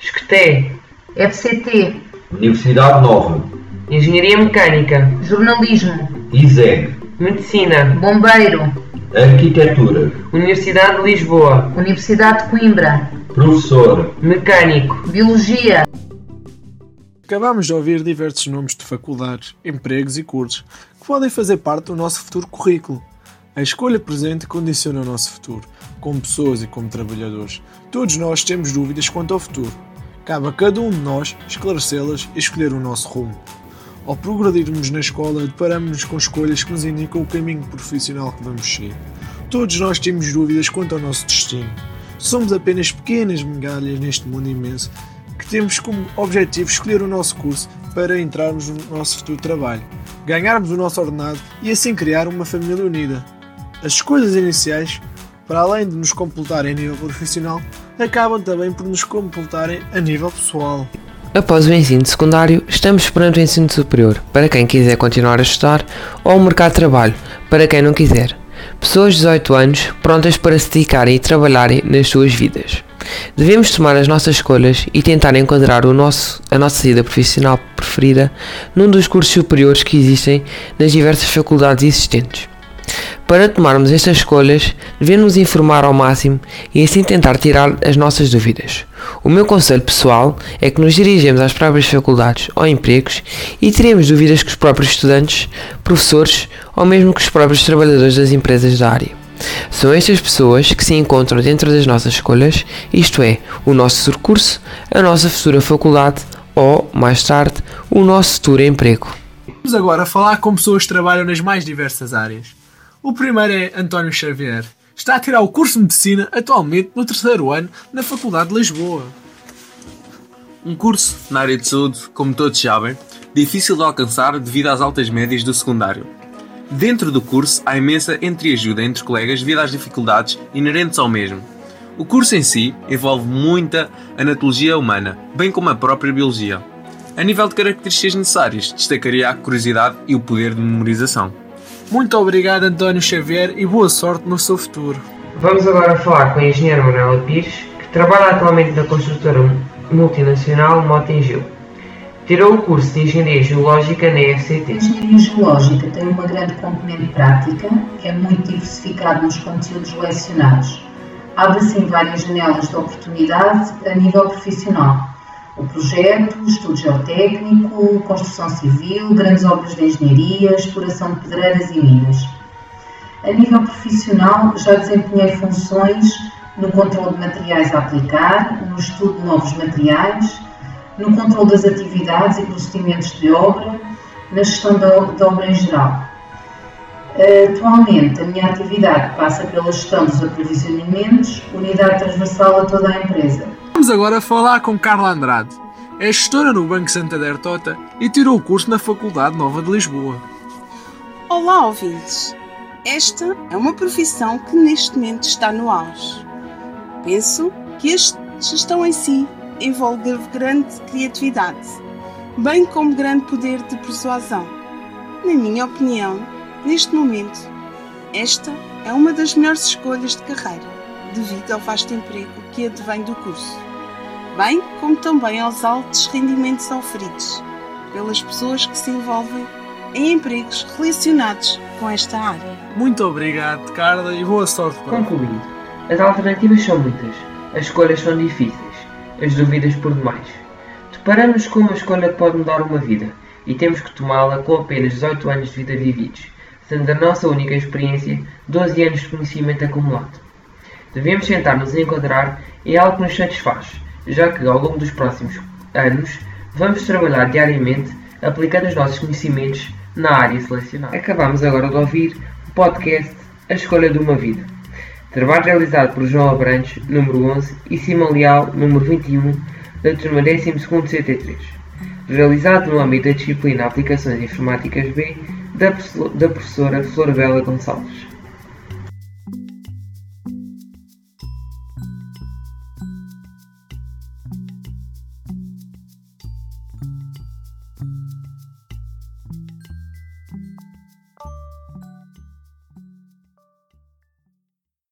Esqueté, FCT, Universidade Nova, Engenharia Mecânica, Jornalismo, ISEG, Medicina, Bombeiro, Arquitetura, Universidade de Lisboa, Universidade de Coimbra, Professor, Mecânico, Biologia, Acabamos de ouvir diversos nomes de faculdades, empregos e cursos que podem fazer parte do nosso futuro currículo. A escolha presente condiciona o nosso futuro, como pessoas e como trabalhadores. Todos nós temos dúvidas quanto ao futuro. Cabe a cada um de nós esclarecê-las e escolher o nosso rumo. Ao progredirmos na escola, deparamos-nos com escolhas que nos indicam o caminho profissional que vamos seguir. Todos nós temos dúvidas quanto ao nosso destino. Somos apenas pequenas migalhas neste mundo imenso que temos como objetivo escolher o nosso curso para entrarmos no nosso futuro trabalho, ganharmos o nosso ordenado e assim criar uma família unida. As escolhas iniciais, para além de nos completarem a nível profissional, acabam também por nos completarem a nível pessoal. Após o ensino secundário, estamos perante o ensino superior, para quem quiser continuar a estudar, ou o mercado de trabalho, para quem não quiser. Pessoas de 18 anos prontas para se dedicarem e trabalharem nas suas vidas. Devemos tomar as nossas escolhas e tentar enquadrar o nosso, a nossa saída profissional preferida num dos cursos superiores que existem nas diversas faculdades existentes. Para tomarmos estas escolhas, devemos informar ao máximo e assim tentar tirar as nossas dúvidas. O meu conselho pessoal é que nos dirigimos às próprias faculdades ou empregos e teremos dúvidas com os próprios estudantes, professores ou mesmo com os próprios trabalhadores das empresas da área. São estas pessoas que se encontram dentro das nossas escolhas, isto é, o nosso curso, a nossa futura faculdade ou, mais tarde, o nosso futuro emprego. Vamos agora falar com pessoas que trabalham nas mais diversas áreas. O primeiro é António Xavier. Está a tirar o curso de Medicina atualmente no terceiro ano na Faculdade de Lisboa. Um curso na área de saúde, como todos sabem, difícil de alcançar devido às altas médias do secundário. Dentro do curso há imensa entreajuda entre colegas devido às dificuldades inerentes ao mesmo. O curso em si envolve muita anatologia humana, bem como a própria biologia. A nível de características necessárias, destacaria a curiosidade e o poder de memorização. Muito obrigado, António Xavier, e boa sorte no seu futuro. Vamos agora falar com a engenheira Manuela Pires, que trabalha atualmente na construtora multinacional Motengil. Tirou o curso de Engenharia Geológica na A FCT. engenharia geológica tem uma grande componente prática, é muito diversificado nos conteúdos lecionados. Abre assim várias janelas de oportunidade a nível profissional. O projeto, estudo geotécnico, construção civil, grandes obras de engenharia, exploração de pedreiras e minas. A nível profissional, já desempenhei funções no controle de materiais a aplicar, no estudo de novos materiais, no controle das atividades e procedimentos de obra, na gestão da, da obra em geral. Atualmente, a minha atividade passa pela gestão dos aprovisionamentos, unidade transversal a toda a empresa. Vamos agora falar com Carla Andrade. É gestora no Banco Santander Tota e tirou o curso na Faculdade Nova de Lisboa. Olá, ouvintes! Esta é uma profissão que neste momento está no auge. Penso que a gestão em si envolve grande criatividade, bem como grande poder de persuasão. Na minha opinião, neste momento, esta é uma das melhores escolhas de carreira, devido ao vasto emprego que advém do curso, bem como também aos altos rendimentos oferidos pelas pessoas que se envolvem em empregos relacionados com esta área. Muito obrigado, Carla, e boa sorte para Concluindo, as alternativas são muitas, as escolhas são difíceis, as dúvidas por demais. Deparamos com uma escolha que pode mudar uma vida e temos que tomá-la com apenas 18 anos de vida vividos, sendo a nossa única experiência 12 anos de conhecimento acumulado. Devemos tentar nos enquadrar em algo que nos satisfaz, já que ao longo dos próximos anos vamos trabalhar diariamente aplicando os nossos conhecimentos na área selecionada. Acabamos agora de ouvir o podcast A Escolha de uma Vida. Trabalho realizado por João Abrantes, número 11, e Simão Leal, número 21, da turma 12º CT3. Realizado no âmbito da disciplina Aplicações Informáticas B, da, professora Florabela Gonçalves.